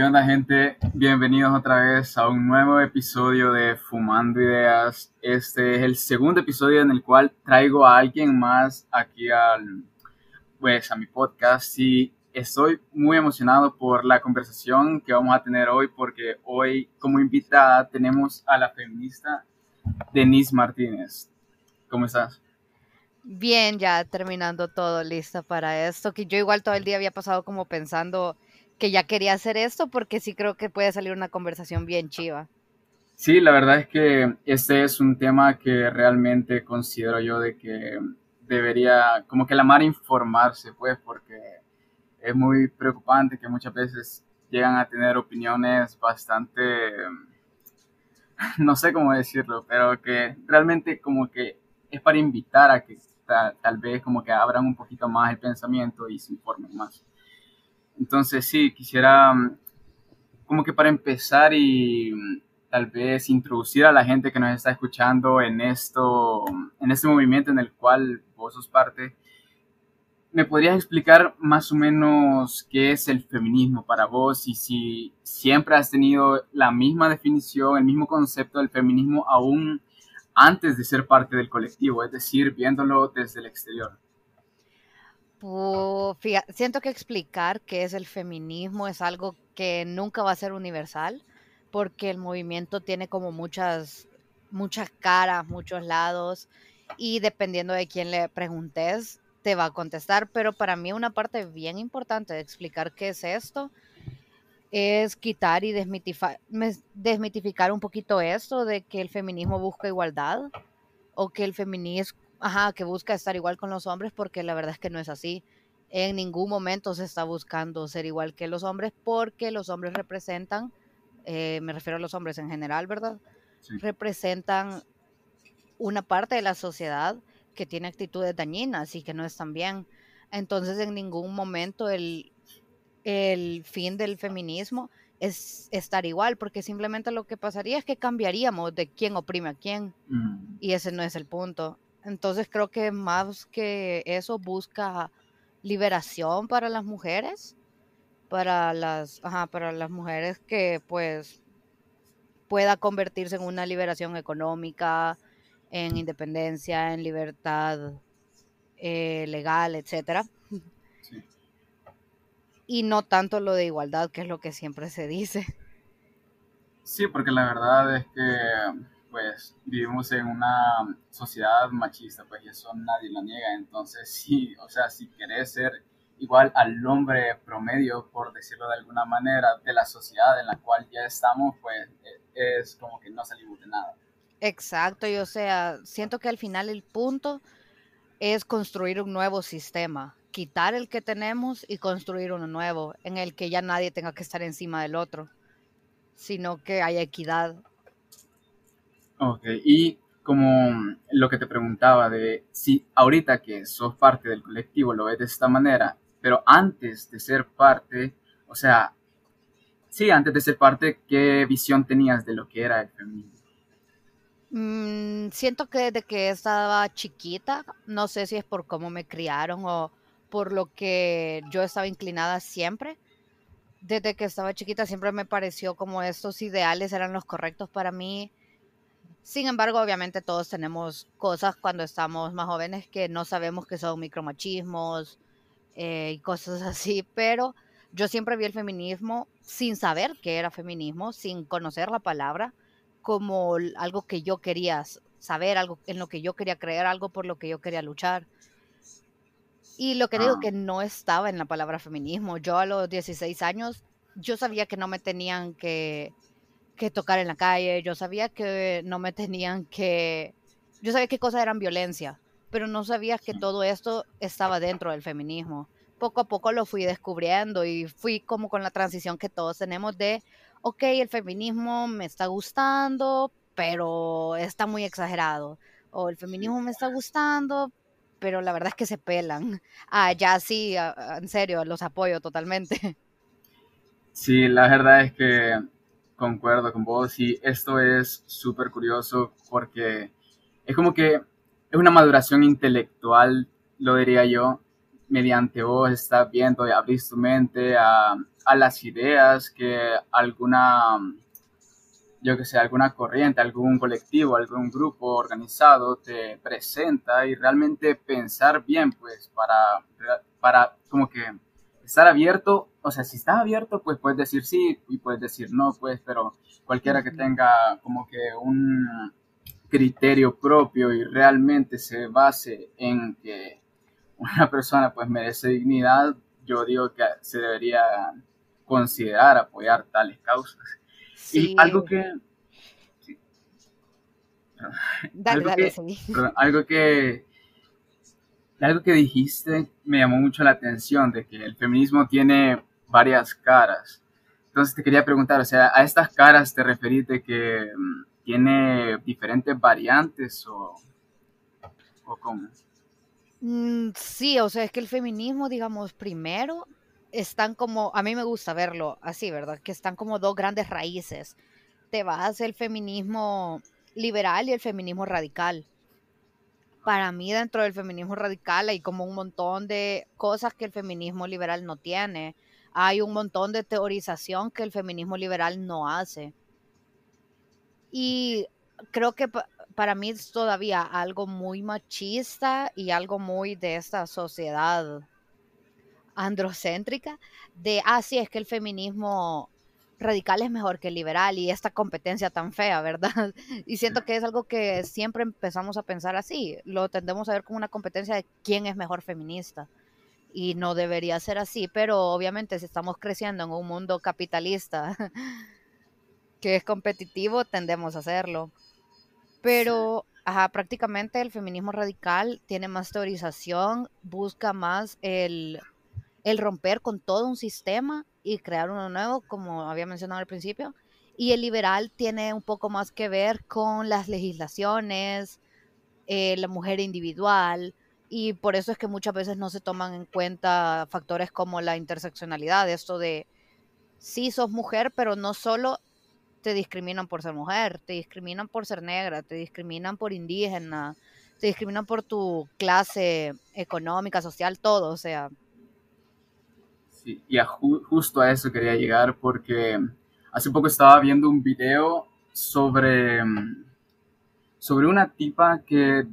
¿Qué onda gente? Bienvenidos otra vez a un nuevo episodio de Fumando Ideas. Este es el segundo episodio en el cual traigo a alguien más aquí al, pues, a mi podcast y estoy muy emocionado por la conversación que vamos a tener hoy porque hoy como invitada tenemos a la feminista Denise Martínez. ¿Cómo estás? Bien, ya terminando todo, lista para esto, que yo igual todo el día había pasado como pensando que ya quería hacer esto porque sí creo que puede salir una conversación bien chiva. Sí, la verdad es que este es un tema que realmente considero yo de que debería, como que la mar informarse, pues, porque es muy preocupante que muchas veces llegan a tener opiniones bastante, no sé cómo decirlo, pero que realmente como que es para invitar a que tal, vez como que abran un poquito más el pensamiento y se informen más. Entonces sí, quisiera mm, como que para empezar y mm, tal vez introducir a la gente que nos está escuchando en esto, en este movimiento en el cual vos sos parte, ¿me podrías explicar más o menos qué es el feminismo para vos y si siempre has tenido la misma definición, el mismo concepto del feminismo aún antes de ser parte del colectivo, es decir, viéndolo desde el exterior? Siento que explicar qué es el feminismo es algo que nunca va a ser universal, porque el movimiento tiene como muchas, muchas caras, muchos lados, y dependiendo de quién le preguntes, te va a contestar. Pero para mí una parte bien importante de explicar qué es esto es quitar y desmitificar un poquito esto de que el feminismo busca igualdad o que el feminismo, ajá, que busca estar igual con los hombres, porque la verdad es que no es así. En ningún momento se está buscando ser igual que los hombres porque los hombres representan, eh, me refiero a los hombres en general, ¿verdad? Representan una parte de la sociedad que tiene actitudes dañinas y que no están bien. Entonces, en ningún momento el, el fin del feminismo es estar igual, porque simplemente lo que pasaría es que cambiaríamos de quién oprime a quién, mm. y ese no es el punto. Entonces creo que más que eso busca liberación para las mujeres, para las, para las mujeres que pues pueda convertirse en una liberación económica, en independencia, en libertad eh, legal, etcétera y no tanto lo de igualdad, que es lo que siempre se dice. Sí, porque la verdad es que pues vivimos en una sociedad machista, pues y eso nadie lo niega, entonces sí, o sea, si querés ser igual al hombre promedio, por decirlo de alguna manera, de la sociedad en la cual ya estamos, pues e, es como que no salimos de nada. Exacto, y o sea, siento que al final el punto es construir un nuevo sistema, quitar el que tenemos y construir uno nuevo, en el que ya nadie tenga que estar encima del otro, sino que haya equidad. Ok, y como lo que te preguntaba de si ahorita que sos parte del colectivo lo ves de esta manera, pero antes de ser parte, o sea, sí, antes de ser parte, ¿qué visión tenías de lo que era el feminismo? Mm, siento que desde que estaba chiquita, no sé si es por cómo me criaron o por lo que yo estaba inclinada siempre. Desde que estaba chiquita siempre me pareció como estos ideales eran los correctos para mí. Sin embargo, obviamente todos tenemos cosas cuando estamos más jóvenes que no sabemos que son micromachismos eh, y cosas así, pero yo siempre vi el feminismo sin saber qué era feminismo, sin conocer la palabra, como algo que yo quería saber, algo en lo que yo quería creer, algo por lo que yo quería luchar. Y lo que digo ah. que no estaba en la palabra feminismo. Yo a los 16 años, yo sabía que no me tenían que, que tocar en la calle, yo sabía que no me tenían que... Yo sabía qué cosas eran violencia, pero no sabía que todo esto estaba dentro del feminismo. Poco a poco lo fui descubriendo y fui como con la transición que todos tenemos de, ok, el feminismo me está gustando, pero está muy exagerado. O el feminismo me está gustando, pero la verdad es que se pelan. Ah, ya sí, en serio, los apoyo totalmente. Sí, la verdad es que concuerdo con vos y esto es súper curioso porque es como que es una maduración intelectual, lo diría yo, mediante vos estás viendo y abrís tu mente a, a las ideas que alguna, yo que sé, alguna corriente, algún colectivo, algún grupo organizado te presenta y realmente pensar bien, pues, para, para como que estar abierto, o sea, si estás abierto, pues puedes decir sí y puedes decir no, pues, pero cualquiera que tenga como que un criterio propio y realmente se base en que una persona pues merece dignidad, yo digo que se debería considerar apoyar tales causas. Y algo que... Dale, algo, dale, que algo que algo que dijiste me llamó mucho la atención de que el feminismo tiene varias caras. Entonces te quería preguntar, o sea, a estas caras te referís de que mm, tiene diferentes variantes o, o cómo? Mm, sí, o sea, es que el feminismo, digamos, primero están como, a mí me gusta verlo así, ¿verdad? Que están como dos grandes raíces. Te vas el feminismo liberal y el feminismo radical. Para mí dentro del feminismo radical hay como un montón de cosas que el feminismo liberal no tiene. Hay un montón de teorización que el feminismo liberal no hace. Y creo que para mí es todavía algo muy machista y algo muy de esta sociedad androcéntrica, de, ah, es que el feminismo radical es mejor que liberal y esta competencia tan fea, ¿verdad? Y siento que es algo que siempre empezamos a pensar así, lo tendemos a ver como una competencia de quién es mejor feminista. Y no debería ser así, pero obviamente si estamos creciendo en un mundo capitalista que es competitivo, tendemos a hacerlo. Pero ajá, prácticamente el feminismo radical tiene más teorización, busca más el, el romper con todo un sistema y crear uno nuevo, como había mencionado al principio. Y el liberal tiene un poco más que ver con las legislaciones, eh, la mujer individual, y por eso es que muchas veces no se toman en cuenta factores como la interseccionalidad, esto de sí sos mujer, pero no solo te discriminan por ser mujer, te discriminan por ser negra, te discriminan por indígena, te discriminan por tu clase económica, social, todo, o sea. Sí, y justo a eso quería llegar porque hace poco estaba viendo un video sobre, sobre una tipa que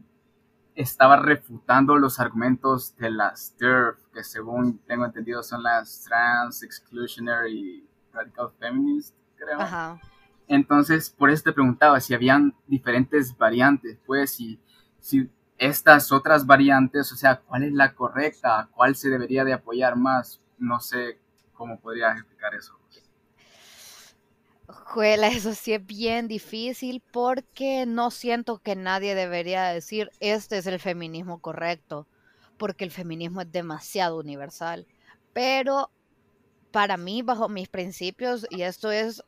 estaba refutando los argumentos de las TERF, que según tengo entendido son las Trans Exclusionary Radical Feminist, creo. Ajá. Entonces, por eso te preguntaba si habían diferentes variantes, pues, si, si estas otras variantes, o sea, ¿cuál es la correcta? ¿Cuál se debería de apoyar más? No sé cómo podrías explicar eso. Juela, eso sí es bien difícil porque no siento que nadie debería decir este es el feminismo correcto, porque el feminismo es demasiado universal. Pero para mí, bajo mis principios, y esto es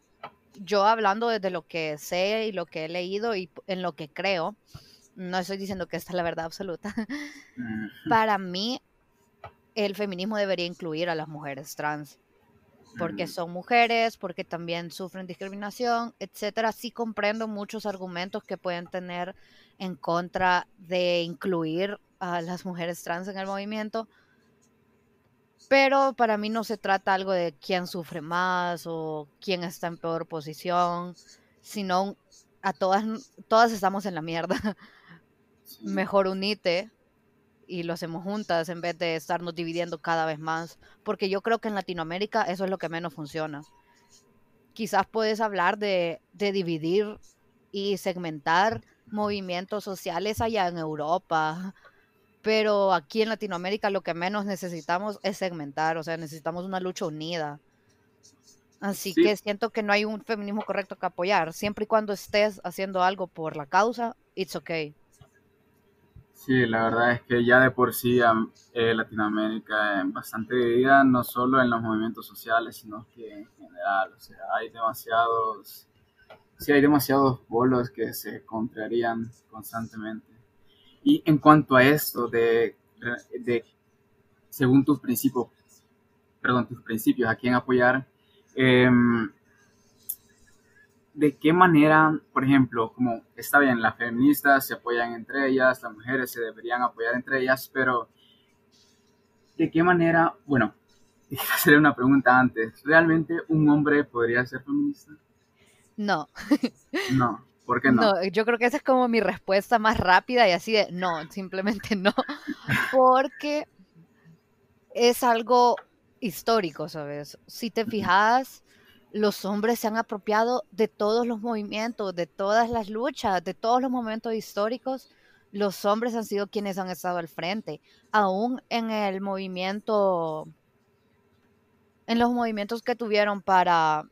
yo hablando desde lo que sé y lo que he leído y en lo que creo, no estoy diciendo que esta es la verdad absoluta, para mí el feminismo debería incluir a las mujeres trans, porque son mujeres, porque también sufren discriminación, etcétera. Sí comprendo muchos argumentos que pueden tener en contra de incluir a las mujeres trans en el movimiento, pero para mí no se trata algo de quién sufre más o quién está en peor posición, sino a todas, todas estamos en la mierda. Mejor unite y lo hacemos juntas en vez de estarnos dividiendo cada vez más. Porque yo creo que en Latinoamérica eso es lo que menos funciona. Quizás puedes hablar de, de dividir y segmentar movimientos sociales allá en Europa pero aquí en Latinoamérica lo que menos necesitamos es segmentar, o sea, necesitamos una lucha unida. Así que siento que no hay un feminismo correcto que apoyar. Siempre y cuando estés haciendo algo por la causa, it's okay. Sí, la verdad es que ya de por sí eh, Latinoamérica es bastante dividida, no solo en los movimientos sociales, sino que en general. O sea, hay demasiados, sí, hay demasiados bolos que se contrarían constantemente. Y en cuanto a esto de, de según tus principios, perdón, tus principios, a quién apoyar, em, ¿de qué manera, por ejemplo, como está bien, las feministas se apoyan entre ellas, las mujeres se deberían apoyar entre ellas, pero ¿de qué manera, bueno, quiero hacer una pregunta antes, ¿realmente un hombre podría ser feminista? No. No, ¿por qué no? No, yo creo que esa es como mi respuesta más rápida y así de no, simplemente no. Porque es algo histórico, ¿sabes? Si te fijas, los hombres se han apropiado de todos los movimientos, de todas las luchas, de todos los momentos históricos. Los hombres han sido quienes han estado al frente. Aún en el movimiento, en los movimientos que tuvieron para,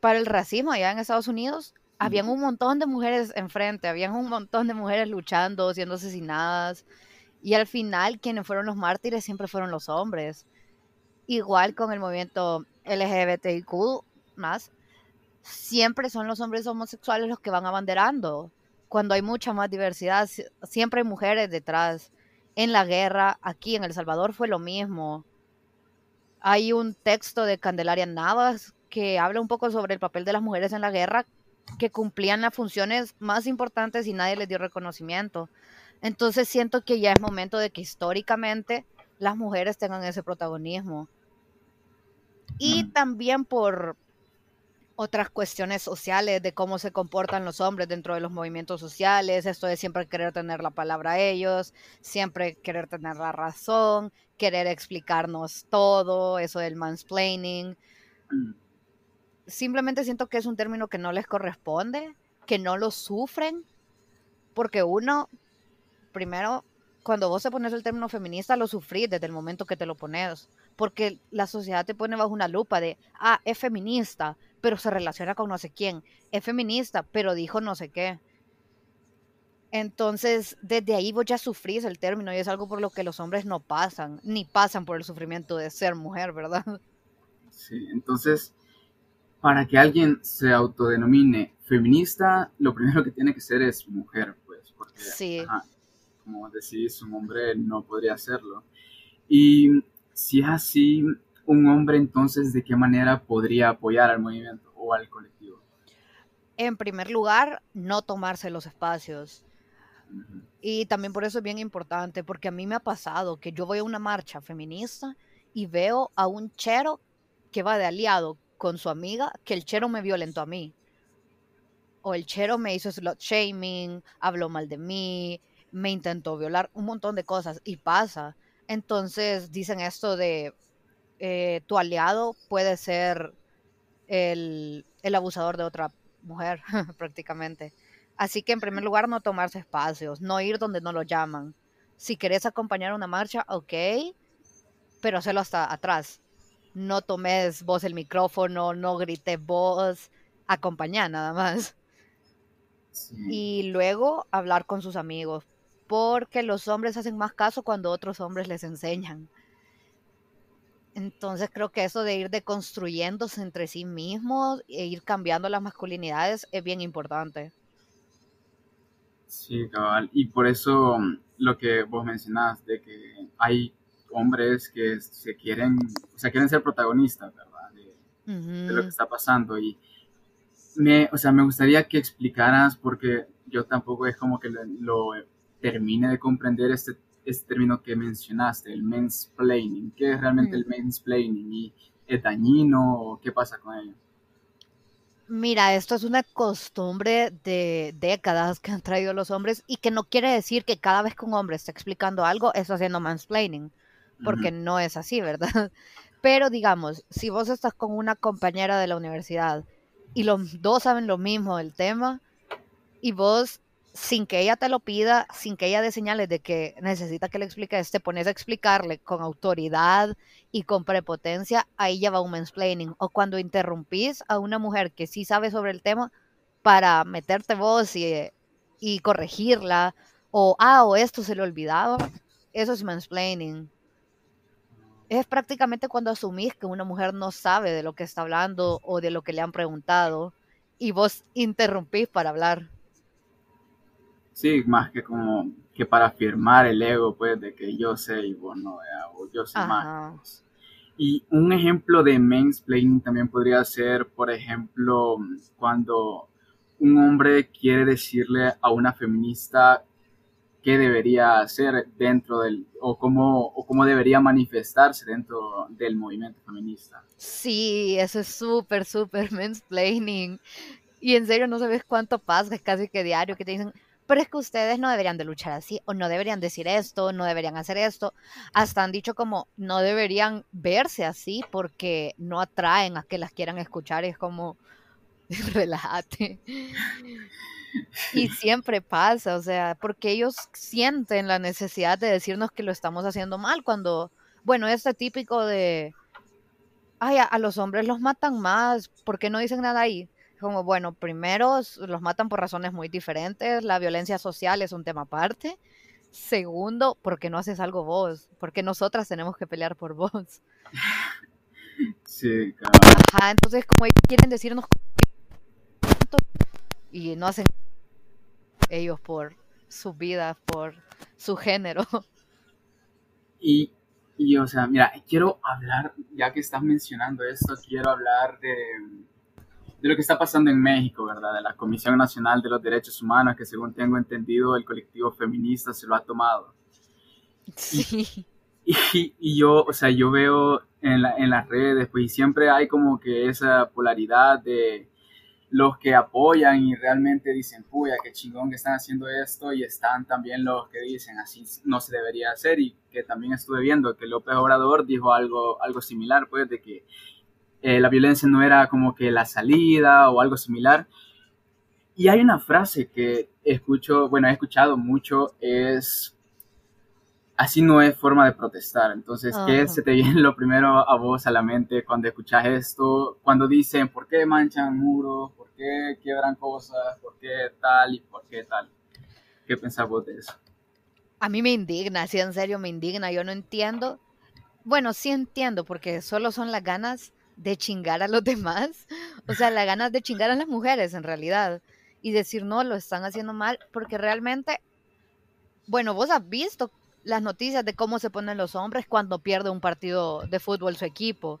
para el racismo allá en Estados Unidos, habían un montón de mujeres enfrente, habían un montón de mujeres luchando, siendo asesinadas. Y al final, quienes fueron los mártires siempre fueron los hombres. Igual con el movimiento LGBTIQ más, siempre son los hombres homosexuales los que van abanderando. Cuando hay mucha más diversidad, siempre hay mujeres detrás. En la guerra, aquí en El Salvador fue lo mismo. Hay un texto de Candelaria Navas que habla un poco sobre el papel de las mujeres en la guerra, que cumplían las funciones más importantes y nadie les dio reconocimiento. Entonces siento que ya es momento de que históricamente las mujeres tengan ese protagonismo y también por otras cuestiones sociales de cómo se comportan los hombres dentro de los movimientos sociales, esto de siempre querer tener la palabra a ellos, siempre querer tener la razón, querer explicarnos todo, eso del mansplaining. Mm. Simplemente siento que es un término que no les corresponde, que no lo sufren, porque uno, primero, cuando vos te pones el término feminista, lo sufrís desde el momento que te lo pones porque la sociedad te pone bajo una lupa de, ah, es feminista, pero se relaciona con no sé quién, es feminista, pero dijo no sé qué. Entonces, desde ahí vos ya sufrís el término y es algo por lo que los hombres no pasan, ni pasan por el sufrimiento de ser mujer, ¿verdad? Sí, entonces, para que alguien se autodenomine feminista, lo primero que tiene que ser es mujer, pues, porque, sí. como decís, un hombre no podría hacerlo. Y si es así, un hombre entonces, ¿de qué manera podría apoyar al movimiento o al colectivo? En primer lugar, no tomarse los espacios. Y también por eso es bien importante, porque a mí me ha pasado que yo voy a una marcha feminista y veo a un chero que va de aliado con su amiga, que el chero me violentó a mí. O el chero me hizo slot shaming, habló mal de mí, me intentó violar, un montón de cosas. Y pasa. Entonces dicen esto de eh, tu aliado puede ser el, abusador de otra mujer, prácticamente. Así que en primer lugar no tomarse espacios, no ir donde no lo llaman. Si querés acompañar una marcha, ok, pero hacerlo hasta atrás. No tomes vos el micrófono, no grites vos, acompañá nada más. Y luego hablar con sus amigos, porque los hombres hacen más caso cuando otros hombres les enseñan. Entonces creo que eso de ir deconstruyéndose entre sí mismos e ir cambiando las masculinidades es bien importante. Sí, cabal. Y por eso mm, lo que vos mencionás, de que hay hombres que se quieren, o sea, quieren ser protagonistas, ¿verdad? De, lo que está pasando. Y me, o sea, me gustaría que explicaras, porque yo tampoco es como que lo termine de comprender este, este término que mencionaste, el mansplaining. ¿Qué es realmente el mansplaining? ¿Y es dañino o qué pasa con ello? Mira, esto es una costumbre de décadas que han traído los hombres y que no quiere decir que cada vez que un hombre está explicando algo, está haciendo mansplaining, porque no es así, ¿verdad? Pero digamos, si vos estás con una compañera de la universidad y los dos saben lo mismo del tema y vos sin que ella te lo pida, sin que ella dé señales de que necesita que le expliques, te pones a explicarle con autoridad y con prepotencia, ahí ya va un mansplaining. O cuando interrumpís a una mujer que sí sabe sobre el tema para meterte vos y, y corregirla, o ah, o esto se le olvidaba, eso es mansplaining. Es prácticamente cuando asumís que una mujer no sabe de lo que está hablando o de lo que le han preguntado y vos interrumpís para hablar. Sí, más que como que para afirmar el ego, pues, de que yo sé y vos no, o yo sé más. Y un ejemplo de mansplaining también podría ser, por ejemplo, cuando un hombre quiere decirle a una feminista qué debería hacer dentro del, o cómo, o cómo debería manifestarse dentro del movimiento feminista. Sí, eso es súper, súper mansplaining. Y en serio no sabes cuánto pasa, casi que diario, que te dicen, pero es que ustedes no deberían de luchar así, o no deberían decir esto, no deberían hacer esto. Hasta han dicho como, no deberían verse así porque no atraen a que las quieran escuchar. Es como, relájate. Y siempre pasa, o sea, porque ellos sienten la necesidad de decirnos que lo estamos haciendo mal cuando, bueno, este típico de, ay, a, los hombres los matan más, ¿por qué no dicen nada ahí? Como, bueno, primero los matan por razones muy diferentes, la violencia social es un tema aparte. Segundo, ¿por qué no haces algo vos? Porque nosotras tenemos que pelear por vos. Sí, claro. Ajá, entonces como ellos quieren decirnos y no hacen ellos por su vida, por su género. Y, y, o sea, mira, quiero hablar, ya que estás mencionando esto, quiero hablar de, de lo que está pasando en México, ¿verdad? De la Comisión Nacional de los Derechos Humanos, que según tengo entendido, el colectivo feminista se lo ha tomado. Sí. Y, y, yo, o sea, yo veo en, la, en las redes, pues, y siempre hay como que esa polaridad de los que apoyan y realmente dicen, puya, qué chingón que están haciendo esto, y están también los que dicen, así no se debería hacer, y que también estuve viendo que López Obrador dijo algo, algo similar, pues, de que eh, la violencia no era como que la salida o algo similar. Y hay una frase que escucho, bueno, he escuchado mucho, es así no es forma de protestar. Entonces, ¿qué se te viene lo primero a vos a la mente cuando escuchas esto? Cuando dicen, ¿por qué manchan muros? ¿Por qué quiebran cosas? ¿Por qué tal y por qué tal? ¿Qué pensás vos de eso? A mí me indigna, sí, en serio me indigna. Yo no entiendo. Bueno, sí entiendo, porque solo son las ganas de chingar a los demás. O sea, las ganas de chingar a las mujeres, en realidad. Y decir, no, lo están haciendo mal, porque realmente, bueno, vos has visto las noticias de cómo se ponen los hombres cuando pierde un partido de fútbol su equipo.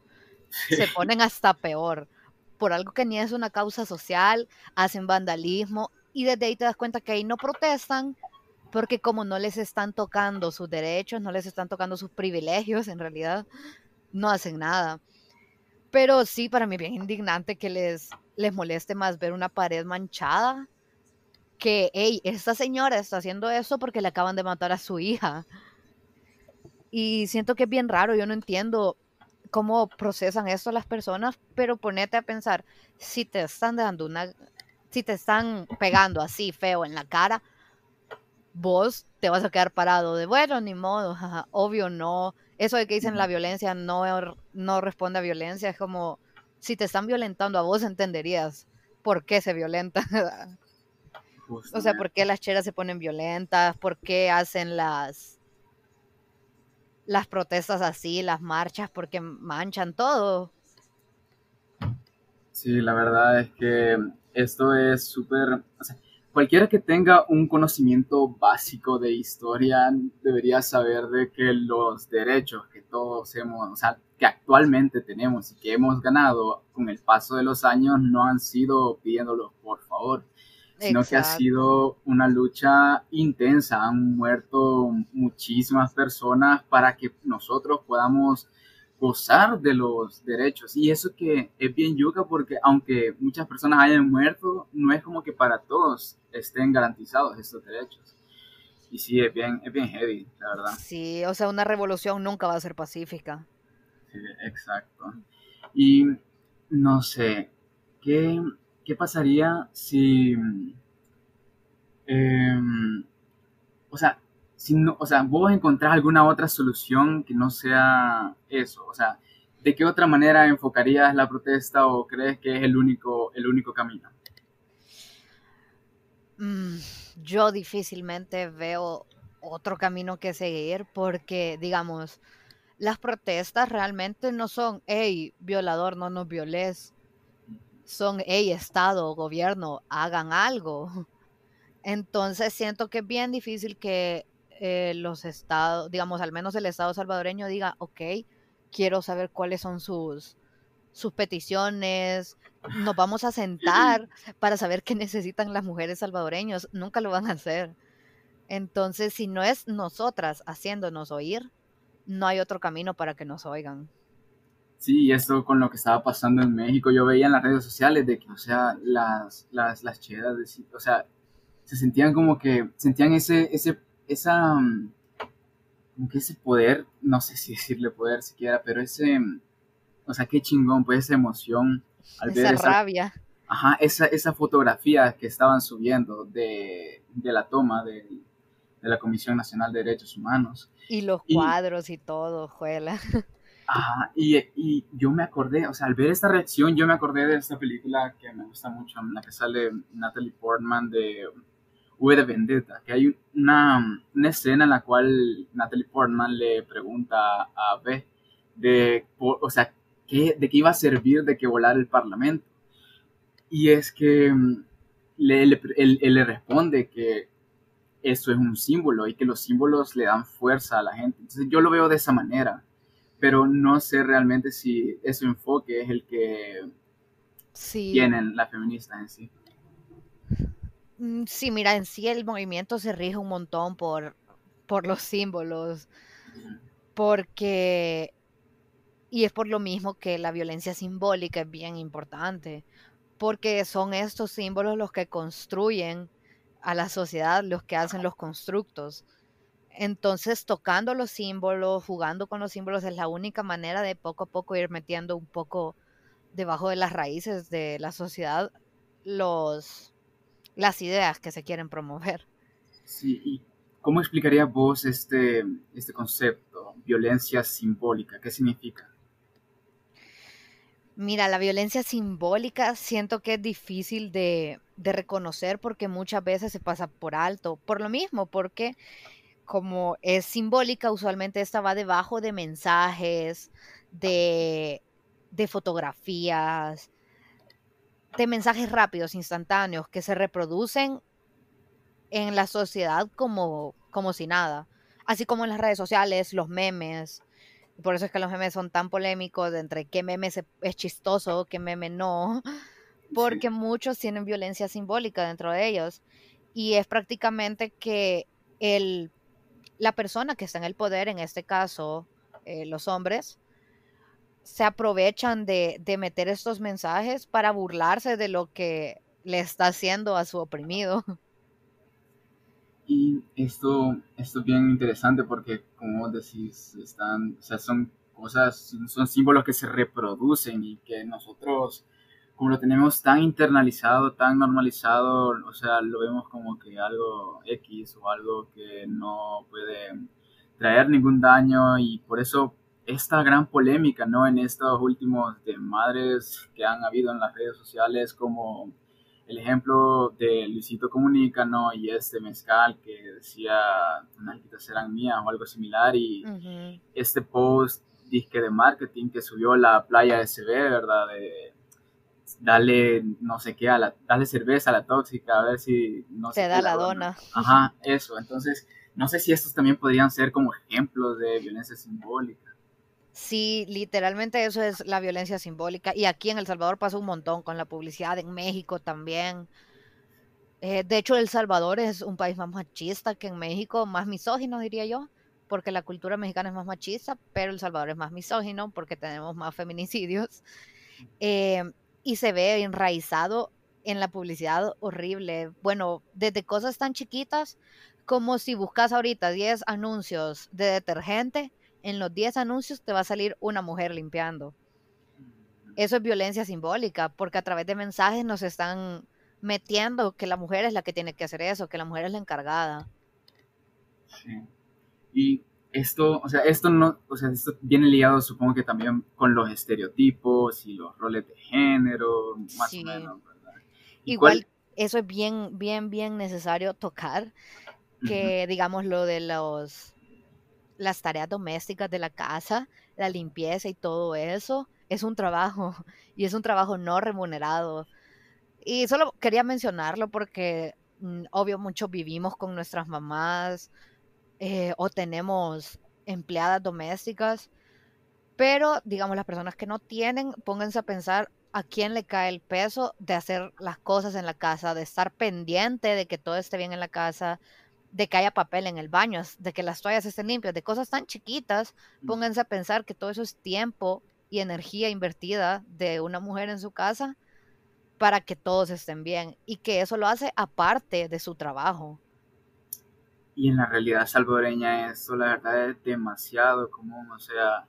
Se ponen hasta peor. Por algo que ni es una causa social, hacen vandalismo y desde ahí te das cuenta que ahí no protestan porque como no les están tocando sus derechos, no les están tocando sus privilegios, en realidad no hacen nada. Pero sí, para mí bien indignante que les, les moleste más ver una pared manchada que, hey, esta señora está haciendo eso porque le acaban de matar a su hija. Y siento que es bien raro, yo no entiendo cómo procesan esto las personas, pero ponete a pensar, si te están dando una, si te están pegando así feo en la cara, vos te vas a quedar parado de, bueno, ni modo, obvio no. Eso de que dicen la violencia no, no responde a violencia, es como, si te están violentando a vos entenderías por qué se violenta. O sea, ¿por qué las cheras se ponen violentas? ¿Por qué hacen las las protestas así, las marchas? Porque manchan todo. Sí, la verdad es que esto es súper... cualquiera que tenga un conocimiento básico de historia debería saber de que los derechos que todos hemos, o sea, que actualmente tenemos y que hemos ganado con el paso de los años no han sido pidiéndolos por favor, sino que ha sido una lucha intensa. Han muerto muchísimas personas para que nosotros podamos gozar de los derechos. Y eso que es bien yuca porque aunque muchas personas hayan muerto, no es como que para todos estén garantizados estos derechos. Y sí, es bien, es bien heavy, la verdad. Sí, o sea, una revolución nunca va a ser pacífica. Sí, exacto. Y no sé, ¿qué, ¿qué pasaría si, em, o sea, si no, o sea, vos encontrás alguna otra solución que no sea eso? O sea, ¿de qué otra manera enfocarías la protesta o crees que es el único, el único camino? Mm, yo difícilmente veo otro camino que seguir porque, digamos, las protestas realmente no son, hey, violador, no nos violes son, hey, Estado, gobierno, hagan algo. Entonces siento que es bien difícil que eh, los estados, digamos, al menos el Estado salvadoreño diga, ok, quiero saber cuáles son sus, sus peticiones, nos vamos a sentar para saber qué necesitan las mujeres salvadoreñas. Nunca lo van a hacer. Entonces, si no es nosotras haciéndonos oír, no hay otro camino para que nos oigan. Sí, y esto con lo que estaba pasando en México, yo veía en las redes sociales de que, o sea, las, las, las chedas, o sea, se sentían como que, sentían ese, ese, esa, mm, como que ese poder, no sé si decirle poder siquiera, pero ese, mm, o sea, qué chingón, pues esa emoción al ver esa rabia. Ajá, esa, esa fotografía que estaban subiendo de, de la toma de, de, la Comisión Nacional de Derechos Humanos. Y los cuadros y todo, juela. Ajá, y, y, yo me acordé, o sea, al ver esta reacción, yo me acordé de esta película que me gusta mucho, en la que sale Natalie Portman de V de Vendetta, que hay una, una escena en la cual Natalie Portman le pregunta a B de, o sea, ¿qué, de qué iba a servir de que volara el Parlamento. Y es que mm, le, él, él le responde que eso es un símbolo y que los símbolos le dan fuerza a la gente. Entonces yo lo veo de esa manera pero no sé realmente si ese enfoque es el que tienen las feministas en sí. Mm, sí, mira, en sí el movimiento se rige un montón por, por los símbolos, porque, y es por lo mismo que la violencia simbólica es bien importante, porque son estos símbolos los que construyen a la sociedad, los que hacen los constructos. Entonces, tocando los símbolos, jugando con los símbolos es la única manera de poco a poco ir metiendo un poco debajo de las raíces de la sociedad los las ideas que se quieren promover. Sí, ¿y cómo explicaría vos este, este concepto, violencia simbólica? ¿Qué significa? Mira, la violencia simbólica siento que es difícil de, de reconocer porque muchas veces se pasa por alto. Por lo mismo, porque como es simbólica, usualmente esta va debajo de mensajes, de, fotografías, de mensajes rápidos, instantáneos, que se reproducen en la sociedad como, como si nada. Así como en las redes sociales, los memes. Por eso es que los memes son tan polémicos de entre qué meme es chistoso, qué meme no. Porque muchos tienen violencia simbólica dentro de ellos. Y es prácticamente que el la persona que está en el poder, en este caso eh, los hombres, se aprovechan de, meter estos mensajes para burlarse de lo que le está haciendo a su oprimido. Y esto, esto es bien interesante porque, como decís, están, o sea, son cosas, son símbolos que se reproducen y que nosotros como lo tenemos tan internalizado, tan normalizado, o sea, lo vemos como que algo X o algo que no puede traer ningún daño y por eso esta gran polémica, ¿no? En estos últimos de madres que han habido en las redes sociales, como el ejemplo de Luisito Comunica, ¿no? Y este mezcal que decía, unas serán mías o algo similar y este post disque de marketing que subió la playa SB, ¿verdad? De, dale no sé qué, a la, dale cerveza a la tóxica, a ver si no se da la dona. Ajá, eso. Entonces, no sé si estos también podrían ser como ejemplos de violencia simbólica. Sí, literalmente eso es la violencia simbólica. Y aquí en El Salvador pasa un montón con la publicidad, en México también. Eh, de hecho, El Salvador es un país más machista que en México, más misógino, diría yo, porque la cultura mexicana es más machista, pero El Salvador es más misógino porque tenemos más feminicidios. Eh, y se ve enraizado en la publicidad horrible. Bueno, desde cosas tan chiquitas como si buscas ahorita 10 anuncios de detergente, en los 10 anuncios te va a salir una mujer limpiando. Eso es violencia simbólica, porque a través de mensajes nos están metiendo que la mujer es la que tiene que hacer eso, que la mujer es la encargada. Sí. Y esto, o sea, esto no, o sea, esto viene ligado supongo que también con los estereotipos y los roles de género, más o menos, ¿verdad? Igual eso es bien, bien, bien necesario tocar, que digamos lo de los las tareas domésticas de la casa, la limpieza y todo eso, es un trabajo y es un trabajo no remunerado. Y solo quería mencionarlo porque mm, obvio muchos vivimos con nuestras mamás, eh, o tenemos empleadas domésticas, pero digamos las personas que no tienen, pónganse a pensar a quién le cae el peso de hacer las cosas en la casa, de estar pendiente de que todo esté bien en la casa, de que haya papel en el baño, de que las toallas estén limpias, de cosas tan chiquitas, Mm. pónganse a pensar que todo eso es tiempo y energía invertida de una mujer en su casa para que todos estén bien y que eso lo hace aparte de su trabajo. Y en la realidad salvadoreña esto, la verdad, es demasiado común. O sea,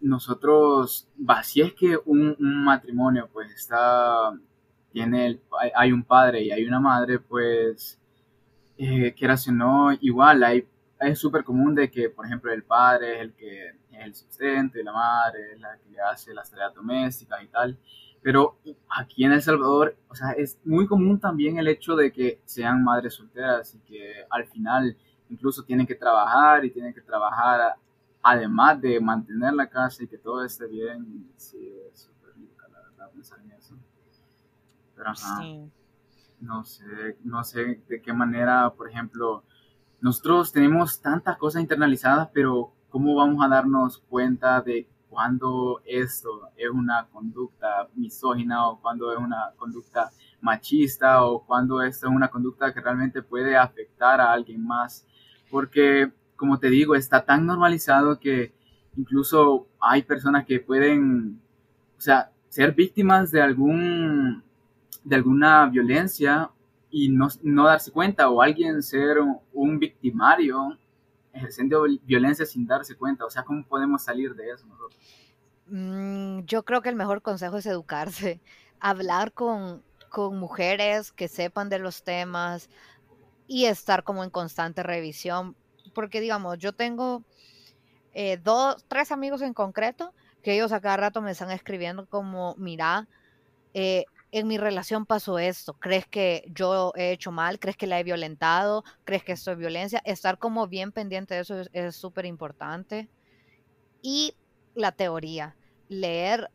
nosotros, va, si es que un, un matrimonio, pues está, tiene, el- hay un padre y hay una madre, pues, eh, quieras o no, igual, hay, es súper común de que, por ejemplo, el padre es el que es el sustento y la madre es la que le hace las tareas domésticas y tal. Pero aquí en El Salvador, o sea, es muy común también el hecho de que sean madres solteras y que al final incluso tienen que trabajar y tienen que trabajar además de mantener la casa y que todo esté bien. Sí, es súper rica, la verdad, pensar en eso. Pero ajá, Sí. No sé, no sé de qué manera, por ejemplo, nosotros tenemos tantas cosas internalizadas, pero ¿cómo vamos a darnos cuenta de cuándo esto es una conducta misógina o cuándo es una conducta machista o cuándo esto es una conducta que realmente puede afectar a alguien más? Porque, como te digo, está tan normalizado que incluso hay personas que pueden, o sea, ser víctimas de algún de alguna violencia y no, no darse cuenta o alguien ser un, victimario ejerciendo violencia sin darse cuenta. O sea, ¿cómo podemos salir de eso nosotros? Mm, yo creo que el mejor consejo es educarse, hablar con, con mujeres que sepan de los temas y estar como en constante revisión. Porque digamos, yo tengo eh, dos, tres amigos en concreto que ellos a cada rato me están escribiendo como, mira, eh, en mi relación pasó esto, ¿crees que yo he hecho mal? ¿Crees que la he violentado? ¿Crees que esto es violencia? Estar como bien pendiente de eso es- súper importante. Y la teoría, leer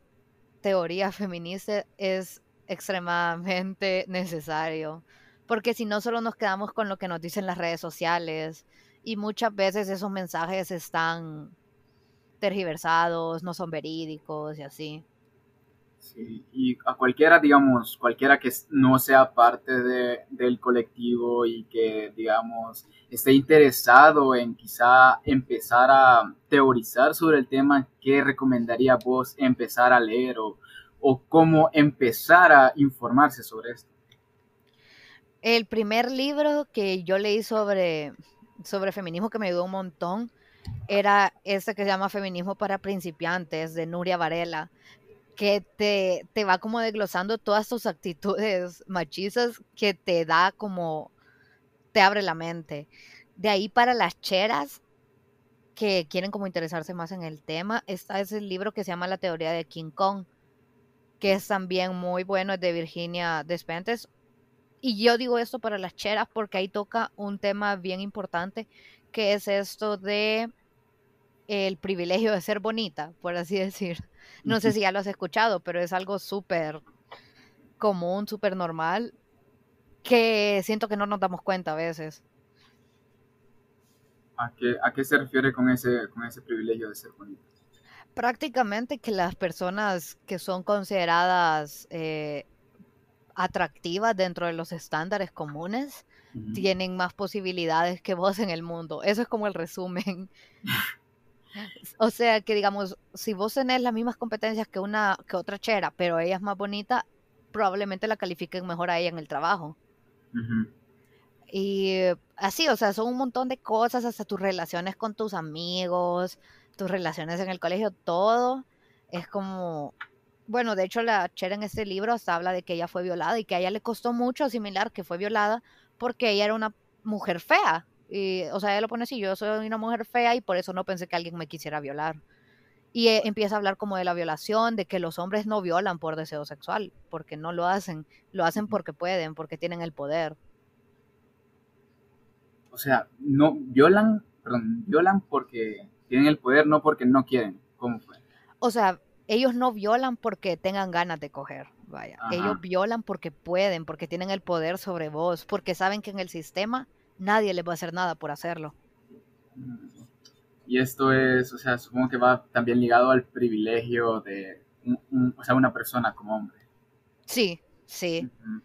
teoría feminista es extremadamente necesario, porque si no solo nos quedamos con lo que nos dicen las redes sociales y muchas veces esos mensajes están tergiversados, no son verídicos y así. Y a cualquiera, digamos, cualquiera que no sea parte de, del colectivo y que, digamos, esté interesado en quizá empezar a teorizar sobre el tema, ¿qué recomendaría vos empezar a leer o, o cómo empezar a informarse sobre esto? El primer libro que yo leí sobre, sobre feminismo que me ayudó un montón era este que se llama Feminismo para principiantes de Nuria Varela que te, te va como desglosando todas tus actitudes machistas que te da como, te abre la mente. De ahí para las cheras que quieren como interesarse más en el tema, está ese libro que se llama La teoría de King Kong, que es también muy bueno, es de Virginia Despentes. Y yo digo esto para las cheras porque ahí toca un tema bien importante, que es esto de el privilegio de ser bonita, por así decir. No sé si ya lo has escuchado, pero es algo súper común, súper normal, que siento que no nos damos cuenta a veces. ¿A qué, a qué se refiere con ese, con ese privilegio de ser bonita? Prácticamente que las personas que son consideradas eh, atractivas dentro de los estándares comunes uh -huh. tienen más posibilidades que vos en el mundo. Eso es como el resumen. O sea que digamos, si vos tenés las mismas competencias que una que otra chera, pero ella es más bonita, probablemente la califiquen mejor a ella en el trabajo. Uh -huh. Y así, o sea, son un montón de cosas, hasta tus relaciones con tus amigos, tus relaciones en el colegio, todo es como, bueno, de hecho la chera en este libro hasta habla de que ella fue violada y que a ella le costó mucho asimilar que fue violada porque ella era una mujer fea. Y, o sea, ella lo pone así, yo soy una mujer fea y por eso no pensé que alguien me quisiera violar. Y eh, empieza a hablar como de la violación, de que los hombres no violan por deseo sexual, porque no lo hacen, lo hacen porque pueden, porque tienen el poder. O sea, no violan, perdón, violan porque tienen el poder, no porque no quieren. ¿Cómo fue? O sea, ellos no violan porque tengan ganas de coger, vaya. Ajá. Ellos violan porque pueden, porque tienen el poder sobre vos, porque saben que en el sistema nadie les va a hacer nada por hacerlo. Y esto es, o sea, supongo que va también ligado al privilegio de, un, un, o sea, una persona como hombre. Sí, sí. Uh -huh.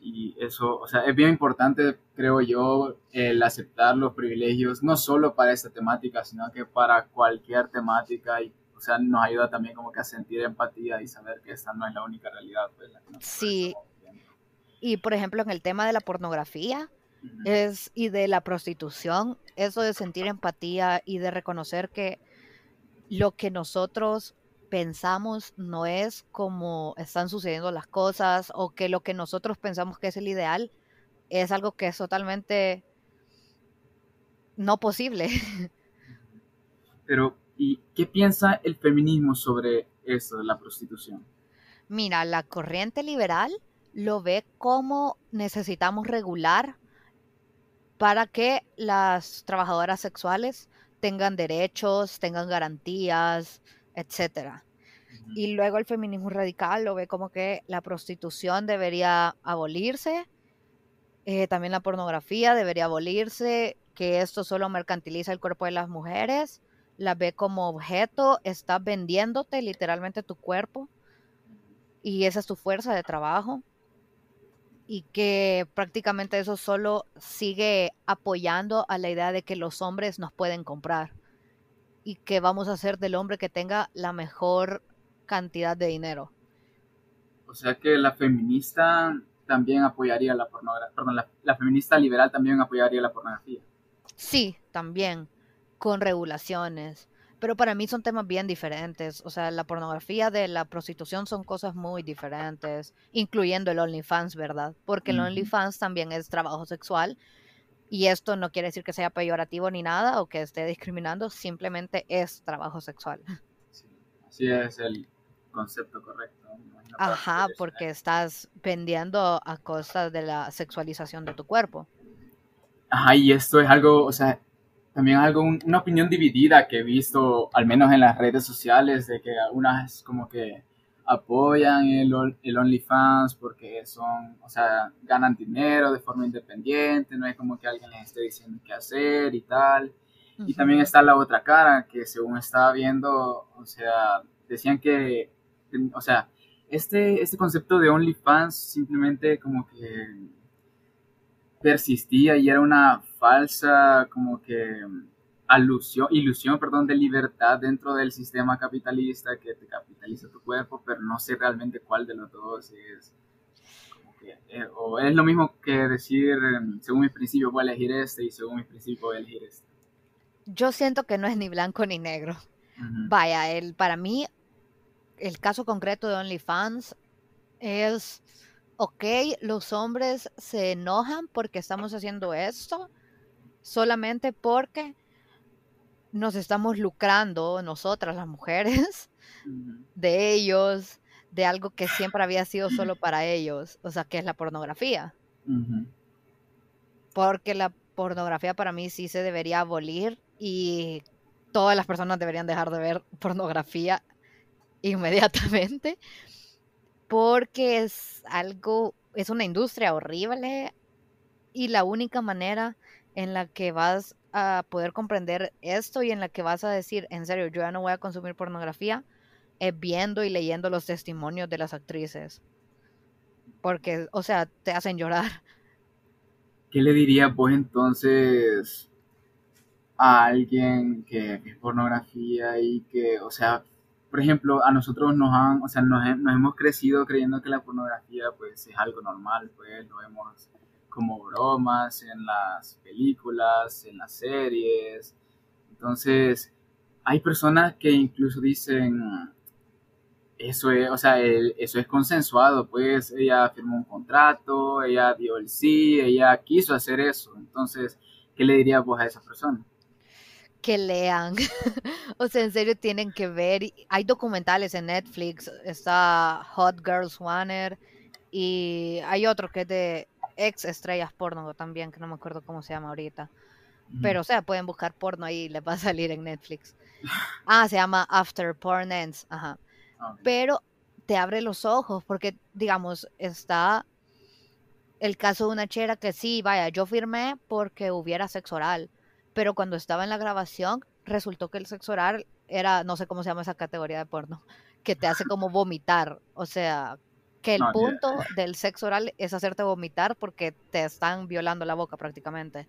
y eso, o sea, es bien importante, creo yo, el aceptar los privilegios, no solo para esta temática, sino que para cualquier temática y, o sea, nos ayuda también como que a sentir empatía y saber que esta no es la única realidad. Pues, sí. Y por ejemplo, en el tema de la pornografía es, y de la prostitución, eso de sentir empatía y de reconocer que lo que nosotros pensamos no es como están sucediendo las cosas o que lo que nosotros pensamos que es el ideal es algo que es totalmente no posible. Pero, ¿y qué piensa el feminismo sobre eso de la prostitución? Mira, la corriente liberal lo ve como necesitamos regular para que las trabajadoras sexuales tengan derechos, tengan garantías, etcétera. Y luego el feminismo radical lo ve como que la prostitución debería abolirse, eh, también la pornografía debería abolirse, que esto solo mercantiliza el cuerpo de las mujeres, la ve como objeto, está vendiéndote literalmente tu cuerpo y esa es tu fuerza de trabajo y que prácticamente eso solo sigue apoyando a la idea de que los hombres nos pueden comprar y que vamos a hacer del hombre que tenga la mejor cantidad de dinero. O sea que la feminista también apoyaría la pornografía, perdón, la, feminista liberal también apoyaría la pornografía. Sí, también, con regulaciones. Pero para mí son temas bien diferentes. O sea, la pornografía de la prostitución son cosas muy diferentes, incluyendo el OnlyFans, ¿verdad? Porque el OnlyFans también es trabajo sexual y esto no quiere decir que sea peyorativo ni nada o que esté discriminando, simplemente es trabajo sexual. Sí, así es el concepto correcto. Ajá, porque estás vendiendo a costa de la sexualización de tu cuerpo. Ajá, y esto es algo, o sea, también algo, una opinión dividida que he visto, al menos en las redes sociales, de que algunas como que apoyan el, el OnlyFans porque son, o sea, ganan dinero de forma independiente, no es como que alguien les esté diciendo qué hacer y tal. Y también está la otra cara, que según estaba viendo, o sea, decían que, o sea, este, este concepto de OnlyFans simplemente como que persistía y era una falsa como que alusión, ilusión, perdón, de libertad dentro del sistema capitalista que te capitaliza tu cuerpo, pero no sé realmente cuál de los dos es. Eh, o es lo mismo que decir, em, según mis principios voy a elegir este y según mis principios voy a elegir este. Yo siento que no es ni blanco ni negro. Vaya, el, para mí, el caso concreto de OnlyFans es, ok, los hombres se enojan porque estamos haciendo esto, solamente porque nos estamos lucrando nosotras las mujeres de ellos, de algo que siempre había sido solo para ellos, o sea, que es la pornografía. Porque la pornografía para mí sí se debería abolir y todas las personas deberían dejar de ver pornografía inmediatamente porque es algo, es una industria horrible y la única manera en la que vas a poder comprender esto y en la que vas a decir, en serio, yo ya no voy a consumir pornografía, es viendo y leyendo los testimonios de las actrices. Porque, o sea, te hacen llorar. ¿Qué le diría pues entonces a alguien que ve pornografía y que, o sea, por ejemplo, a nosotros nos han, o sea, nos, nos hemos crecido creyendo que la pornografía pues es algo normal, pues lo hemos como bromas en las películas, en las series. Entonces, hay personas que incluso dicen, eso es, o sea, eso es consensuado, pues ella firmó un contrato, ella dio el sí, ella quiso hacer eso. Entonces, ¿qué le dirías vos a esa persona? Que lean. o sea, en serio tienen que ver. Hay documentales en Netflix, está Hot Girls Wanted y hay otro que es de ex estrellas porno también, que no me acuerdo cómo se llama ahorita. Pero, o sea, pueden buscar porno ahí y les va a salir en Netflix. Ah, se llama After Porn Ends. Ajá. Ah, Pero te abre los ojos porque, digamos, está el caso de una chera que sí, vaya, yo firmé porque hubiera sexo oral. Pero cuando estaba en la grabación, resultó que el sexo oral era, no sé cómo se llama esa categoría de porno, que te hace como vomitar. O sea, Que el No, punto del sexo oral es hacerte vomitar porque te están violando la boca prácticamente.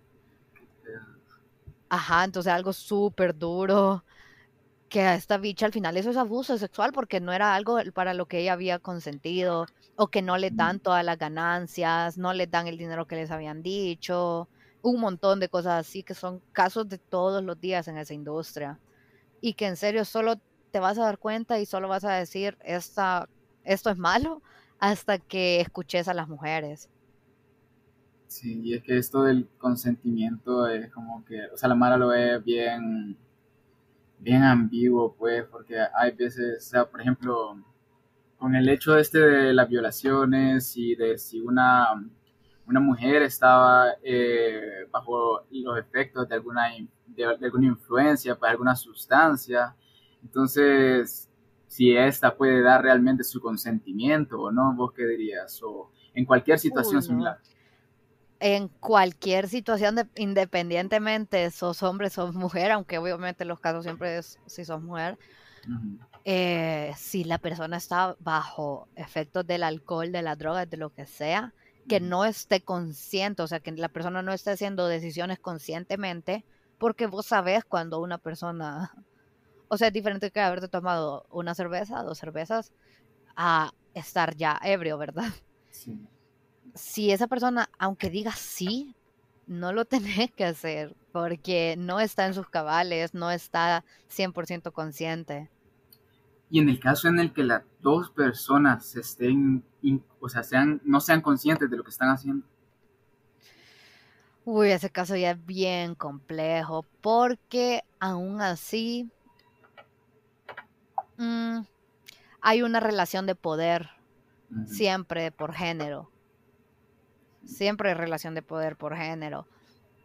Ajá, entonces algo súper duro. Que a esta bicha al final eso es abuso sexual porque no era algo para lo que ella había consentido. O que no le dan todas las ganancias, no le dan el dinero que les habían dicho. Un montón de cosas así que son casos de todos los días en esa industria. Y que en serio solo te vas a dar cuenta y solo vas a decir, Esta, esto es malo, hasta que escuches a las mujeres. Sí, y es que esto del consentimiento es como que, o sea, la Mara lo ve bien, bien ambiguo, pues, porque hay veces, o sea, por ejemplo, con el hecho este de las violaciones y de si una, una mujer estaba eh, bajo los efectos de alguna, de, alguna influencia, para alguna sustancia, entonces, si esta puede dar realmente su consentimiento o no, ¿vos qué dirías? O en cualquier situación Uy, similar. En cualquier situación, de- independientemente sos hombre, sos mujer, aunque obviamente los casos siempre es si sos mujer, eh, si la persona está bajo efectos del alcohol, de la droga, de lo que sea, que no esté consciente, o sea, que la persona no esté haciendo decisiones conscientemente, porque vos sabés cuando una persona, o sea, es diferente que haberte tomado una cerveza, dos cervezas, a estar ya ebrio, ¿verdad? Sí. Si esa persona, aunque diga sí, no lo tenés que hacer, porque no está en sus cabales, no está 100% consciente. Y en el caso en el que las dos personas estén, o sea, sean, no sean conscientes de lo que están haciendo. Uy, ese caso ya es bien complejo, porque aún así mm, hay una relación de poder siempre por género. Siempre hay relación de poder por género.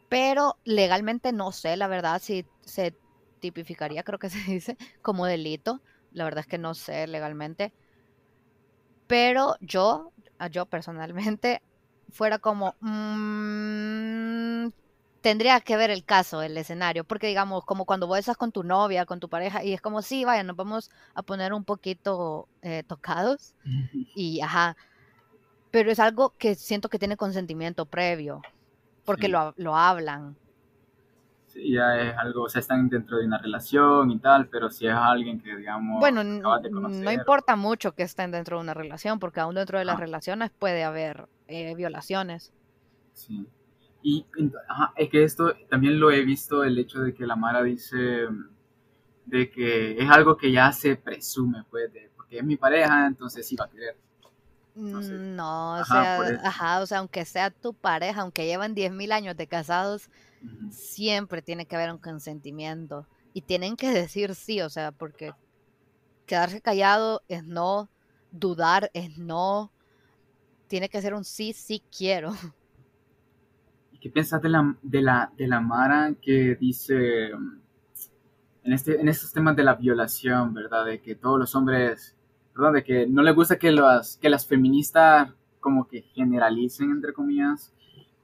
Pero legalmente no sé, la verdad, si se tipificaría, creo que se dice, como delito. La verdad es que no sé legalmente. Pero yo, yo personalmente, fuera como, mm, tendría que ver el caso, el escenario, porque digamos, como cuando vos estás con tu novia, con tu pareja, y es como, sí, vaya, nos vamos a poner un poquito eh, tocados, y ajá, pero es algo que siento que tiene consentimiento previo, porque Sí. lo, lo hablan. Sí, ya es algo, o sea, están dentro de una relación y tal, pero si es alguien que, digamos, Bueno, no importa mucho que estén dentro de una relación, porque aún dentro de las Ajá. relaciones puede haber eh, violaciones. Sí. Y ajá, es que esto también lo he visto, el hecho de que la Mara dice de que es algo que ya se presume, pues, de- porque es mi pareja, entonces sí va a querer. No, o ajá, por sea, ajá, o sea, aunque sea tu pareja, aunque llevan 10.000 años de casados, siempre tiene que haber un consentimiento. Y tienen que decir sí, o sea, porque quedarse callado es no, dudar es no, tiene que ser un sí, sí quiero. ¿Y qué piensas de la, de la, de la Mara que dice mm, en, este, en estos temas de la violación, ¿verdad? De que todos los hombres, perdón, de que no le gusta que, las que las feministas como que generalicen, entre comillas,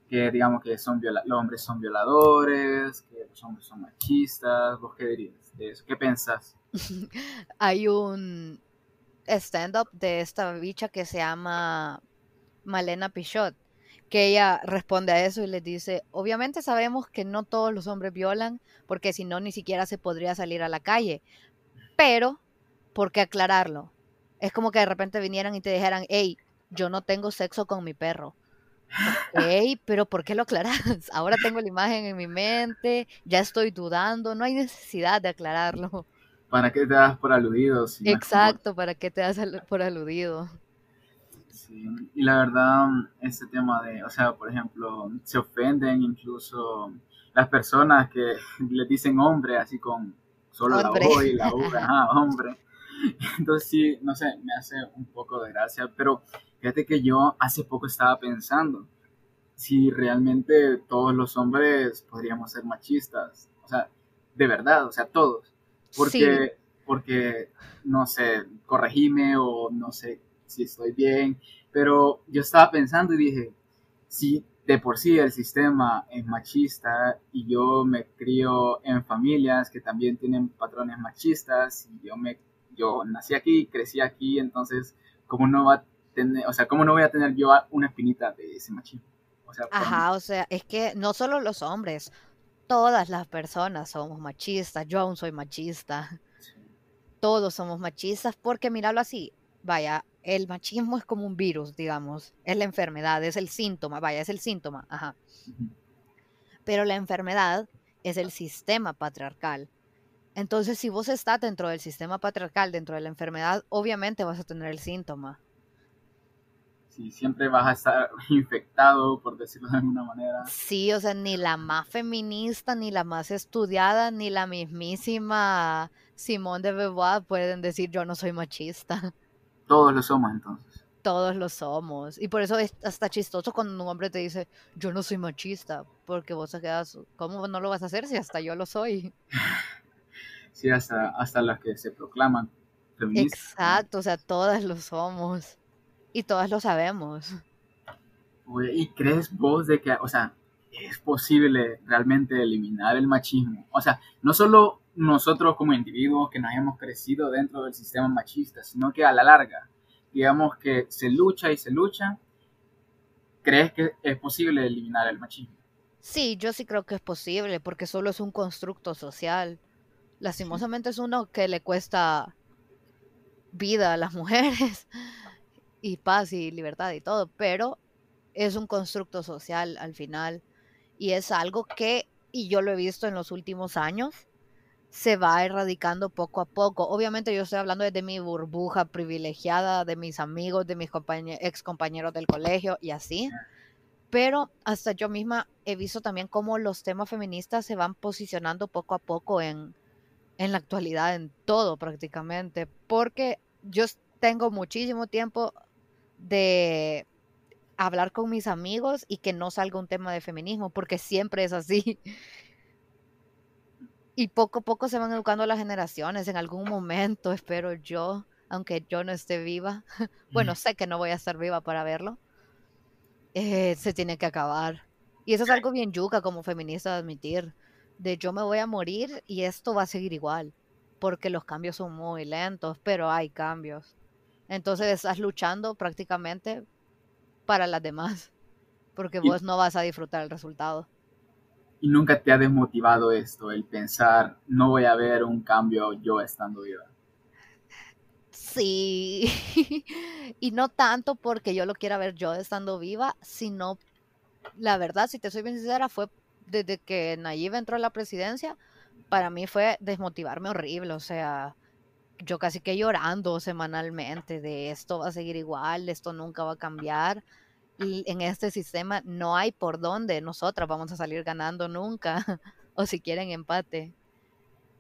que digamos que son viola los hombres son violadores, que los hombres son machistas. ¿Vos qué dirías de eso? ¿Qué pensás? Hay un stand-up de esta bicha que se llama Malena Pichot, que ella responde a eso y les dice, obviamente sabemos que no todos los hombres violan, porque si no ni siquiera se podría salir a la calle, pero, ¿por qué aclararlo? Es como que de repente vinieran y te dijeran, hey, yo no tengo sexo con mi perro. Hey, pero ¿por qué lo aclaras? Ahora tengo la imagen en mi mente, ya estoy dudando, no hay necesidad de aclararlo. ¿Para qué te das por aludido? Si Exacto, ¿para qué te das por aludido? Sí, y la verdad, ese tema de, o sea, por ejemplo, se ofenden incluso las personas que le dicen hombre, así con solo Hombre. la O y la U, ajá, hombre. Entonces sí, no sé, me hace un poco de gracia, pero fíjate que yo hace poco estaba pensando si realmente todos los hombres podríamos ser machistas, o sea, de verdad, o sea, todos, porque, porque, no sé, corregime o no sé si estoy bien, pero yo estaba pensando y dije, si de por sí el sistema es machista y yo me crío en familias que también tienen patrones machistas y yo me yo nací aquí, crecí aquí, entonces cómo no va a tener, o sea, cómo no voy a tener yo una espinita de ese machismo. O sea, Ajá, o sea, es que no solo los hombres, todas las personas somos machistas, yo aún soy machista. Todos somos machistas porque míralo así, vaya, el machismo es como un virus, digamos, es la enfermedad, es el síntoma, vaya, es el síntoma, ajá. Pero la enfermedad es el sistema patriarcal. Entonces, si vos estás dentro del sistema patriarcal, dentro de la enfermedad, obviamente vas a tener el síntoma. Sí, siempre vas a estar infectado, por decirlo de alguna manera. Sí, o sea, ni la más feminista, ni la más estudiada, ni la mismísima Simone de Beauvoir pueden decir yo no soy machista. Todos lo somos entonces. Todos lo somos. Y por eso es hasta chistoso cuando un hombre te dice, yo no soy machista, porque vos te quedas, ¿cómo no lo vas a hacer si hasta yo lo soy? sí, hasta, hasta las que se proclaman feministas. Exacto, o sea, todas lo somos. Y todas lo sabemos. ¿Y crees vos de que, o sea, es posible realmente eliminar el machismo? O sea, no solo nosotros como individuos que nos hemos crecido dentro del sistema machista, sino que a la larga, digamos que se lucha y se lucha, ¿crees que es posible eliminar el machismo? Sí, yo sí creo que es posible, porque solo es un constructo social. Lastimosamente es uno que le cuesta vida a las mujeres y paz y libertad y todo, pero es un constructo social al final y es algo que, y yo lo he visto en los últimos años, se va erradicando poco a poco. Obviamente yo estoy hablando desde mi burbuja privilegiada, de mis amigos, de mis ex compañeros del colegio y así. Pero hasta yo misma he visto también cómo los temas feministas se van posicionando poco a poco en, en la actualidad, en todo prácticamente. Porque yo tengo muchísimo tiempo de hablar con mis amigos y que no salga un tema de feminismo, porque siempre es así. Y poco a poco se van educando las generaciones. En algún momento, espero yo, aunque yo no esté viva, bueno, sé que no voy a estar viva para verlo, eh, se tiene que acabar. Y eso es algo bien yuca como feminista de admitir, de yo me voy a morir y esto va a seguir igual, porque los cambios son muy lentos, pero hay cambios. Entonces estás luchando prácticamente para las demás, porque vos no vas a disfrutar el resultado y nunca te ha desmotivado esto, el pensar, no voy a ver un cambio yo estando viva. Sí, y no tanto porque yo lo quiera ver yo estando viva, sino, la verdad, si te soy bien sincera, fue desde que Nayib entró a la presidencia, para mí fue desmotivarme horrible, o sea, yo casi que llorando semanalmente de esto va a seguir igual, esto nunca va a cambiar en este sistema no hay por dónde nosotras vamos a salir ganando nunca, o si quieren empate.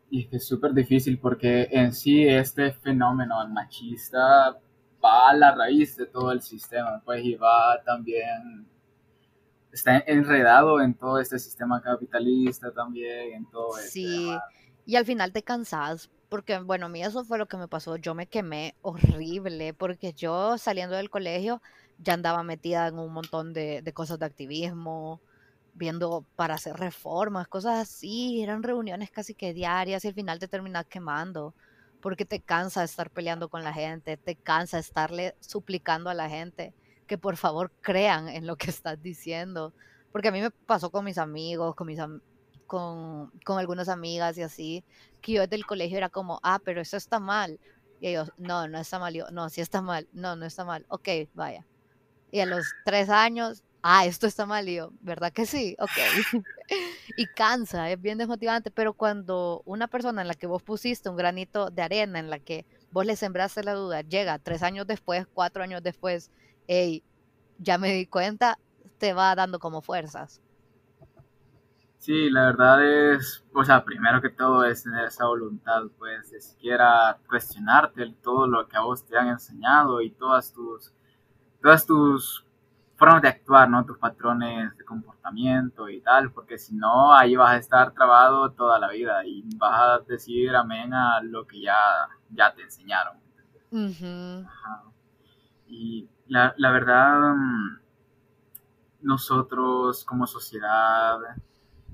Y es que es súper difícil porque en sí este fenómeno machista va a la raíz de todo el sistema, pues y va también, está enredado en todo este sistema capitalista también, en todo este Sí, y al final te cansas, porque bueno, a mí eso fue lo que me pasó, yo me quemé horrible, porque yo saliendo del colegio ya andaba metida en un montón de, cosas de activismo, viendo para hacer reformas, cosas así, eran reuniones casi que diarias y al final te terminas quemando, porque te cansa de estar peleando con la gente, te cansa de estarle suplicando a la gente que por favor crean en lo que estás diciendo, porque a mí me pasó con mis amigos, con mis con, con algunas amigas y así, que yo desde el colegio era como, ah, pero eso está mal. Y ellos, no, no está mal. yo, no, sí está mal. No, no está mal. Ok, vaya. Y a los tres años, ah, esto está mal. Y ¿verdad que sí? Ok. y cansa, es bien desmotivante. Pero cuando una persona en la que vos pusiste un granito de arena, en la que vos le sembraste la duda, llega tres años después, cuatro años después, hey, ya me di cuenta, te va dando como fuerzas. Sí, la verdad es, o sea, primero que todo es tener esa voluntad, pues, de siquiera cuestionarte todo lo que a vos te han enseñado y todas tus, todas tus formas de actuar, ¿no? Tus patrones de comportamiento y tal, porque si no, ahí vas a estar trabado toda la vida y vas a decir amén a lo que ya, ya te enseñaron. Y la, la verdad, nosotros como sociedad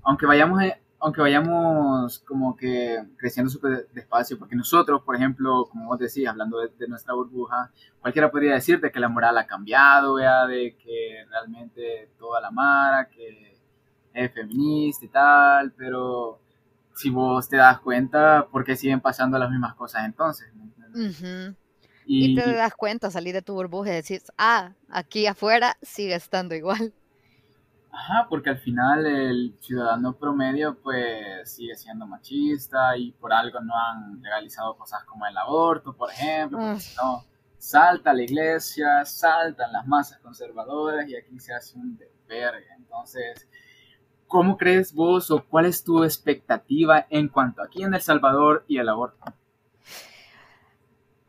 aunque vayamos aunque vayamos como que creciendo súper despacio, porque nosotros, por ejemplo, como vos decís, hablando de, nuestra burbuja, cualquiera podría decirte que la moral ha cambiado, ¿vea? de que realmente toda la mara, que es feminista y tal, pero si vos te das cuenta, ¿por qué siguen pasando las mismas cosas entonces? y, te das cuenta, salir de tu burbuja y decís, ah, aquí afuera sigue estando igual. Ajá, porque al final el ciudadano promedio pues sigue siendo machista y por algo no han legalizado cosas como el aborto, por ejemplo, porque no, salta la iglesia, saltan las masas conservadoras y aquí se hace un desvergue. Entonces, ¿cómo crees vos o cuál es tu expectativa en cuanto aquí en El Salvador y el aborto?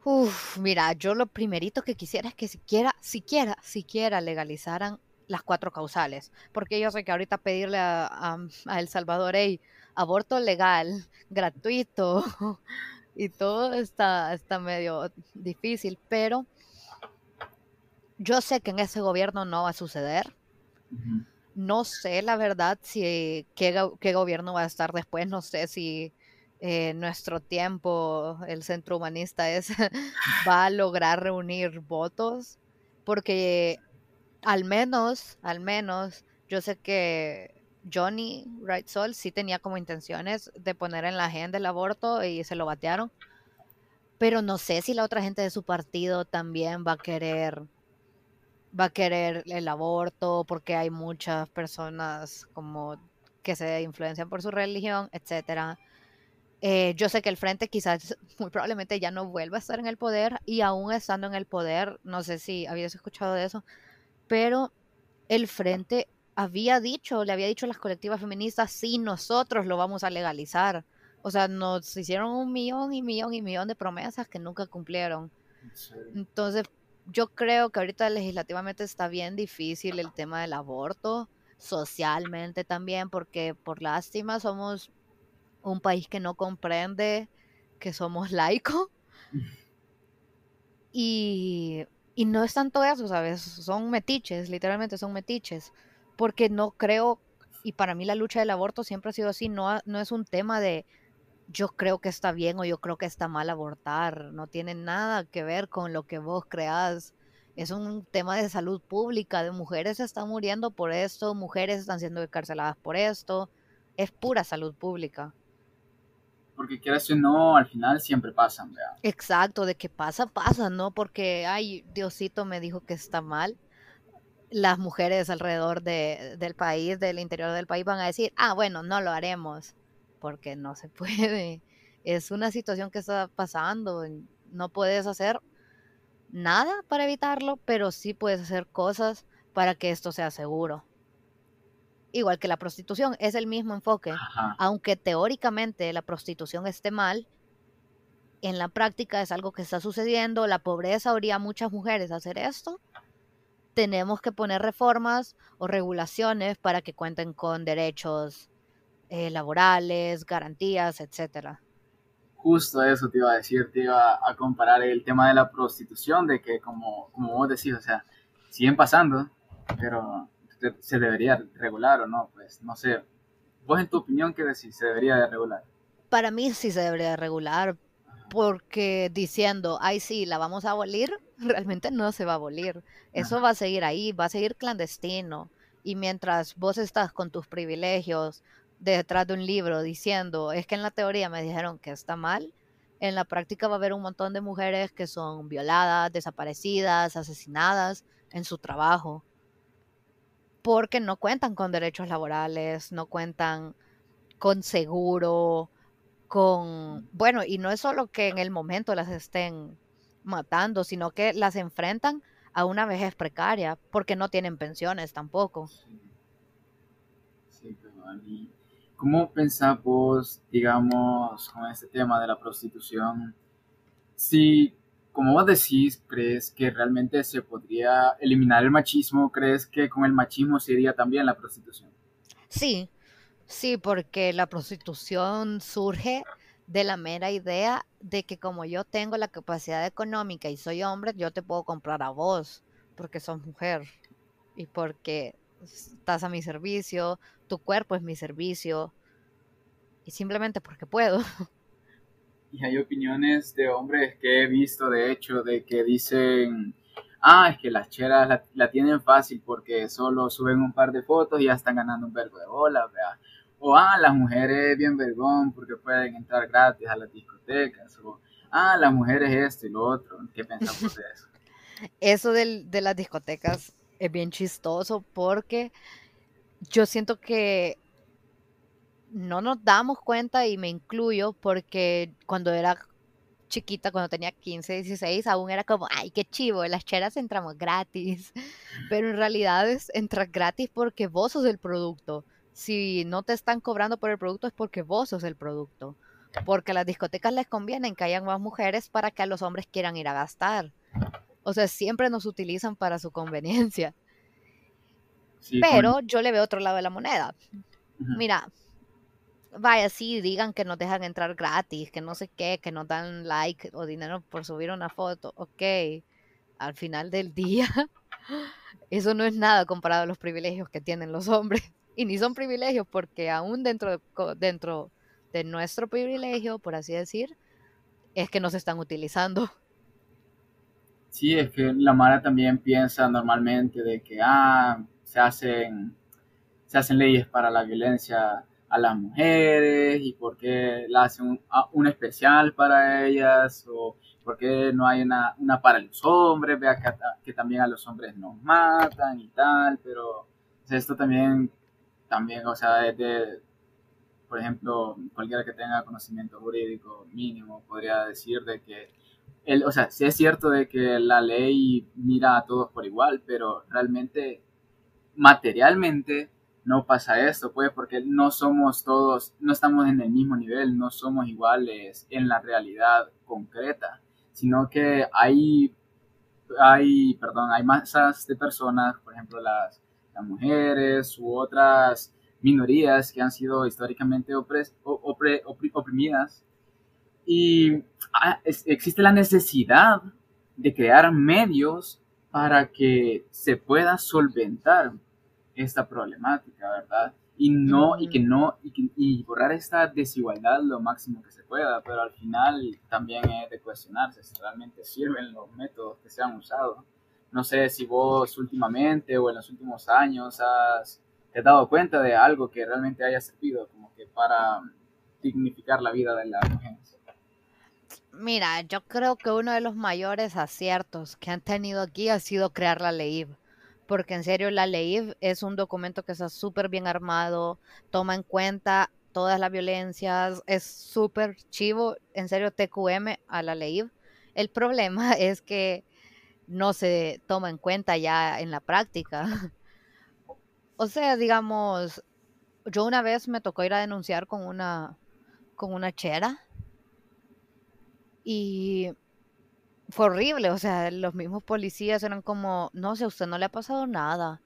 Uf, mira, yo lo primerito que quisiera es que siquiera, siquiera, siquiera legalizaran las cuatro causales, porque yo sé que ahorita pedirle a, El Salvador, hey, aborto legal, gratuito, y todo está, está medio difícil, pero yo sé que en ese gobierno no va a suceder. No sé, la verdad, si qué, qué, gobierno va a estar después. No sé si eh, nuestro tiempo, el centro humanista, es, va a lograr reunir votos. Porque al menos, al menos, yo sé que Johnny Wright Sol sí tenía como intenciones de poner en la agenda el aborto y se lo batearon. Pero no sé si la otra gente de su partido también va a querer va a querer el aborto porque hay muchas personas como que se influencian por su religión, etcétera. Eh, yo sé que el frente quizás muy probablemente ya no vuelva a estar en el poder y aún estando en el poder, no sé si habías escuchado de eso, pero el frente había dicho, le había dicho a las colectivas feministas, sí, nosotros lo vamos a legalizar. O sea, nos hicieron un millón y millón y millón de promesas que nunca cumplieron. Entonces, yo creo que ahorita legislativamente está bien difícil el tema del aborto, socialmente también, porque por lástima somos un país que no comprende que somos laicos. Y y no es tanto eso, ¿sabes? Son metiches, literalmente son metiches. Porque no creo, y para mí la lucha del aborto siempre ha sido así, no, no es un tema de yo creo que está bien o yo creo que está mal abortar. No tiene nada que ver con lo que vos creas. Es un tema de salud pública, de mujeres están muriendo por esto, mujeres están siendo encarceladas por esto. Es pura salud pública porque quieras o no, al final siempre pasan, ¿verdad? Exacto, de que pasa, pasa, ¿no? Porque, ay, Diosito me dijo que está mal. Las mujeres alrededor de, del país, del interior del país, van a decir, ah, bueno, no lo haremos, porque no se puede. Es una situación que está pasando, no puedes hacer nada para evitarlo, pero sí puedes hacer cosas para que esto sea seguro igual que la prostitución, es el mismo enfoque. Aunque teóricamente la prostitución esté mal, en la práctica es algo que está sucediendo, la pobreza habría muchas mujeres a hacer esto. Tenemos que poner reformas o regulaciones para que cuenten con derechos eh, laborales, garantías, etcétera. Justo eso te iba a decir, te iba a comparar el tema de la prostitución, de que como, como vos decís, o sea, siguen pasando, pero se debería regular o no, pues no sé. ¿Vos en tu opinión qué decís? ¿Se debería de regular? Para mí sí se debería de regular, porque diciendo, ay sí, la vamos a abolir, realmente no se va a abolir. Eso va a seguir ahí, va a seguir clandestino. Y mientras vos estás con tus privilegios detrás de un libro diciendo, es que en la teoría me dijeron que está mal, en la práctica va a haber un montón de mujeres que son violadas, desaparecidas, asesinadas en su trabajo porque no cuentan con derechos laborales, no cuentan con seguro, con, bueno, y no es solo que en el momento las estén matando, sino que las enfrentan a una vejez precaria, porque no tienen pensiones tampoco. Sí, ¿Cómo pensás vos, digamos, con este tema de la prostitución? Si como vos decís, ¿crees que realmente se podría eliminar el machismo? ¿Crees que con el machismo sería también la prostitución? Sí, sí, porque la prostitución surge de la mera idea de que como yo tengo la capacidad económica y soy hombre, yo te puedo comprar a vos, porque sos mujer y porque estás a mi servicio, tu cuerpo es mi servicio. y simplemente porque puedo. Y hay opiniones de hombres que he visto, de hecho, de que dicen, ah, es que las cheras la, tienen fácil porque solo suben un par de fotos y ya están ganando un verbo de bola, ¿verdad? O, ah, las mujeres bien vergón porque pueden entrar gratis a las discotecas. O, ah, las mujeres esto y lo otro. ¿Qué pensamos de eso? Eso de las discotecas es bien chistoso porque yo siento que no nos damos cuenta y me incluyo porque cuando era chiquita, cuando tenía 15, 16, aún era como, ay, qué chivo, en las cheras entramos gratis. Pero en realidad es entrar gratis porque vos sos el producto. Si no te están cobrando por el producto es porque vos sos el producto. Porque a las discotecas les conviene que hayan más mujeres para que a los hombres quieran ir a gastar. O sea, siempre nos utilizan para su conveniencia. Pero yo le veo otro lado de la moneda. Mira, vaya, sí, digan que nos dejan entrar gratis, que no sé qué, que nos dan like o dinero por subir una foto. Ok, al final del día, eso no es nada comparado a los privilegios que tienen los hombres. Y ni son privilegios porque aún dentro de, dentro de nuestro privilegio, por así decir, es que nos están utilizando. Sí, es que la Mara también piensa normalmente de que ah, se hacen, se hacen leyes para la violencia a las mujeres y por qué la hacen un, especial para ellas o por qué no hay una, una para los hombres, vea que, que, también a los hombres nos matan y tal, pero esto también, también, o sea, es de, por ejemplo, cualquiera que tenga conocimiento jurídico mínimo podría decir de que, el, o sea, sí es cierto de que la ley mira a todos por igual, pero realmente, materialmente, no pasa esto, pues, porque no somos todos, no estamos en el mismo nivel, no somos iguales en la realidad concreta, sino que hay, hay, perdón, hay masas de personas, por ejemplo, las, mujeres u otras minorías que han sido históricamente oprimidas. Y ah, existe la necesidad de crear medios para que se pueda solventar esta problemática, ¿verdad? Y no, y que no, y, borrar esta desigualdad lo máximo que se pueda, pero al final también es de cuestionarse si realmente sirven los métodos que se han usado. No sé si vos últimamente o en los últimos años has te has dado cuenta de algo que realmente haya servido como que para dignificar la vida de las mujeres. Mira, yo creo que uno de los mayores aciertos que han tenido aquí ha sido crear la ley porque en serio la ley es un documento que está súper bien armado, toma en cuenta todas las violencias, es súper chivo, en serio TQM a la ley. El problema es que no se toma en cuenta ya en la práctica. O sea, digamos, yo una vez me tocó ir a denunciar con una con una chera y fue horrible, o sea, los mismos policías eran como, no sé, usted no le ha pasado nada.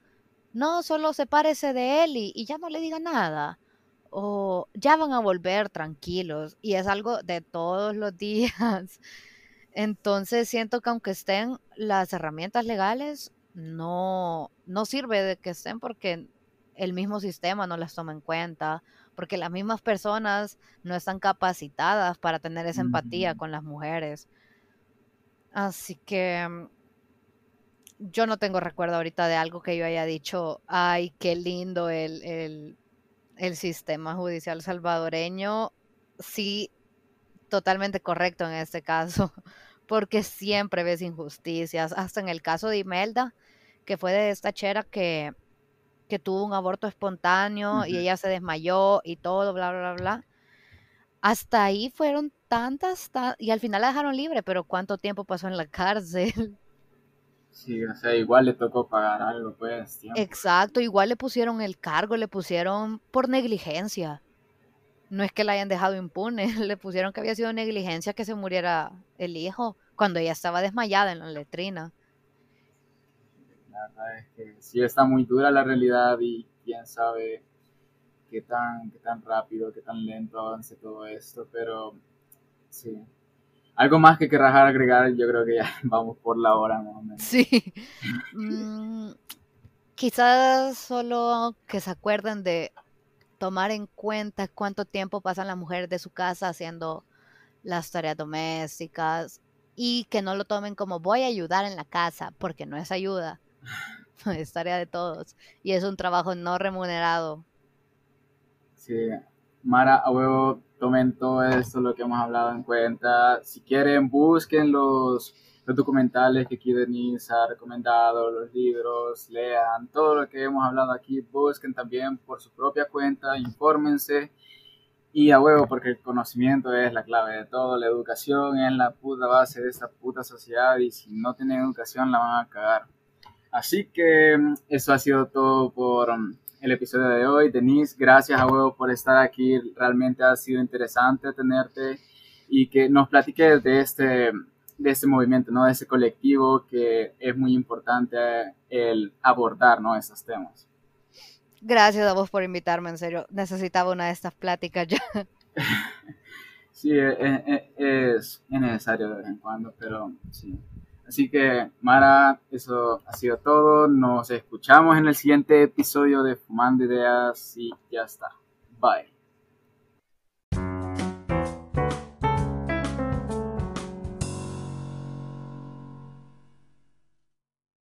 No, solo sepárese de él y, ya no le diga nada. O ya van a volver tranquilos. Y es algo de todos los días. Entonces siento que aunque estén las herramientas legales, no, no sirve de que estén porque el mismo sistema no las toma en cuenta, porque las mismas personas no están capacitadas para tener esa empatía con las mujeres. Así que mm, yo no tengo recuerdo ahorita de algo que yo haya dicho, ay, qué lindo el, sistema judicial salvadoreño. Sí, totalmente correcto en este caso, porque siempre ves injusticias, hasta en el caso de Imelda, que fue de esta chera que, que tuvo un aborto espontáneo y ella se desmayó y todo, bla, bla, bla. Hasta ahí fueron tantas, y al final la dejaron libre, pero ¿cuánto tiempo pasó en la cárcel? Sí, o sea, igual le tocó pagar algo, pues. Exacto, igual le pusieron el cargo, le pusieron por negligencia. No es que la hayan dejado impune, le pusieron que había sido negligencia que se muriera el hijo cuando ella estaba desmayada en la letrina. La verdad es que sí está muy dura la realidad y quién sabe qué tan, qué tan rápido, qué tan lento avance todo esto, pero Sí. Algo más que querrás agregar, yo creo que ya vamos por la hora más o menos. Sí. Mm, quizás solo que se acuerden de tomar en cuenta cuánto tiempo pasan las mujeres de su casa haciendo las tareas domésticas y que no lo tomen como voy a ayudar en la casa, porque no es ayuda, es tarea de todos y es un trabajo no remunerado. Sí, Mara, a huevo, tomen todo esto, lo que hemos hablado en cuenta. Si quieren, busquen los, documentales que aquí Denise ha recomendado, los libros, lean todo lo que hemos hablado aquí, busquen también por su propia cuenta, infórmense y a huevo, porque el conocimiento es la clave de todo, la educación es la puta base de esta puta sociedad y si no tienen educación la van a cagar. Así que mm, eso ha sido todo por mm, el episodio de hoy. Denise, gracias a huevo por estar aquí, realmente ha sido interesante tenerte y que nos platiques de este, de este movimiento, ¿no? de ese colectivo que es muy importante el abordar ¿no? esos temas. Gracias a vos por invitarme, en serio. Necesitaba una de estas pláticas ya. sí, e, e, e, es, necesario de vez en cuando, pero sí. Así que, Mara, eso ha sido todo. Nos escuchamos en el siguiente episodio de Fumando Ideas y ya está. Bye.